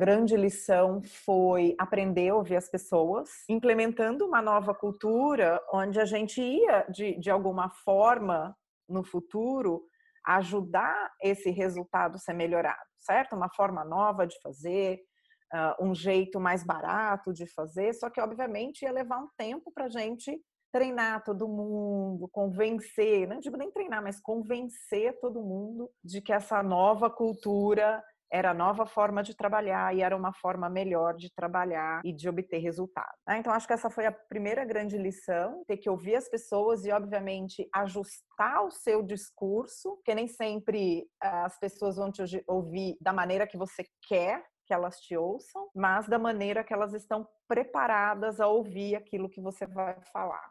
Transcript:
grande lição foi aprender a ouvir as pessoas, implementando uma nova cultura onde a gente ia, de, de alguma forma, no futuro, ajudar esse resultado ser melhorado, certo? Uma forma nova de fazer, uh, um jeito mais barato de fazer, só que, obviamente, ia levar um tempo para a gente treinar todo mundo, convencer, não digo nem treinar, mas convencer todo mundo de que essa nova cultura era a nova forma de trabalhar e era uma forma melhor de trabalhar e de obter resultado. Né? Então, acho que essa foi a primeira grande lição: ter que ouvir as pessoas e, obviamente, ajustar o seu discurso, porque nem sempre ah, as pessoas vão te ouvir da maneira que você quer que elas te ouçam, mas da maneira que elas estão preparadas a ouvir aquilo que você vai falar.